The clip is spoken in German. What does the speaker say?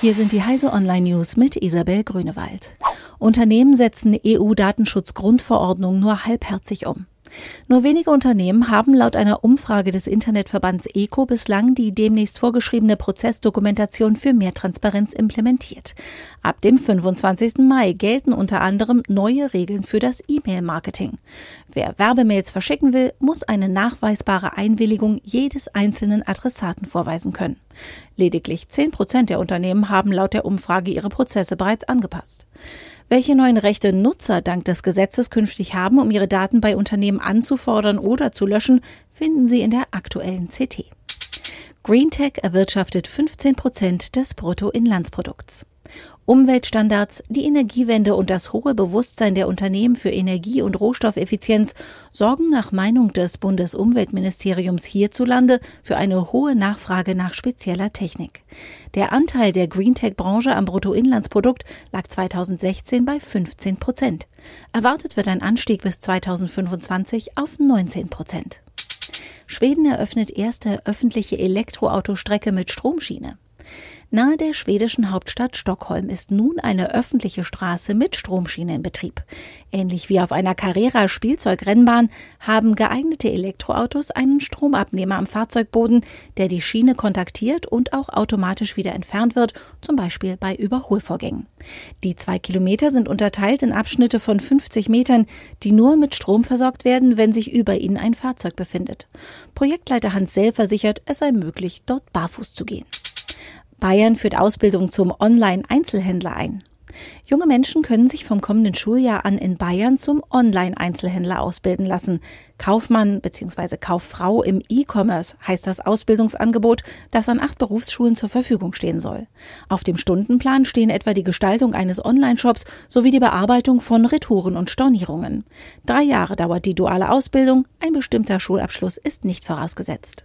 Hier sind die Heise Online News mit Isabel Grünewald. Unternehmen setzen EU-Datenschutzgrundverordnung nur halbherzig um. Nur wenige Unternehmen haben laut einer Umfrage des Internetverbands ECO bislang die demnächst vorgeschriebene Prozessdokumentation für mehr Transparenz implementiert. Ab dem 25. Mai gelten unter anderem neue Regeln für das E-Mail-Marketing. Wer Werbemails verschicken will, muss eine nachweisbare Einwilligung jedes einzelnen Adressaten vorweisen können. Lediglich 10 Prozent der Unternehmen haben laut der Umfrage ihre Prozesse bereits angepasst. Welche neuen Rechte Nutzer dank des Gesetzes künftig haben, um ihre Daten bei Unternehmen anzufordern oder zu löschen, finden Sie in der aktuellen CT. GreenTech erwirtschaftet 15 Prozent des Bruttoinlandsprodukts. Umweltstandards, die Energiewende und das hohe Bewusstsein der Unternehmen für Energie- und Rohstoffeffizienz sorgen nach Meinung des Bundesumweltministeriums hierzulande für eine hohe Nachfrage nach spezieller Technik. Der Anteil der Greentech-Branche am Bruttoinlandsprodukt lag 2016 bei 15 Prozent. Erwartet wird ein Anstieg bis 2025 auf 19 Prozent. Schweden eröffnet erste öffentliche Elektroautostrecke mit Stromschiene. Nahe der schwedischen Hauptstadt Stockholm ist nun eine öffentliche Straße mit Stromschiene in Betrieb. Ähnlich wie auf einer Carrera Spielzeugrennbahn haben geeignete Elektroautos einen Stromabnehmer am Fahrzeugboden, der die Schiene kontaktiert und auch automatisch wieder entfernt wird, zum Beispiel bei Überholvorgängen. Die zwei Kilometer sind unterteilt in Abschnitte von 50 Metern, die nur mit Strom versorgt werden, wenn sich über ihnen ein Fahrzeug befindet. Projektleiter Hans Sell versichert, es sei möglich, dort barfuß zu gehen. Bayern führt Ausbildung zum Online-Einzelhändler ein. Junge Menschen können sich vom kommenden Schuljahr an in Bayern zum Online-Einzelhändler ausbilden lassen. Kaufmann bzw. Kauffrau im E-Commerce heißt das Ausbildungsangebot, das an acht Berufsschulen zur Verfügung stehen soll. Auf dem Stundenplan stehen etwa die Gestaltung eines Online-Shops sowie die Bearbeitung von Retouren und Stornierungen. Drei Jahre dauert die duale Ausbildung, ein bestimmter Schulabschluss ist nicht vorausgesetzt.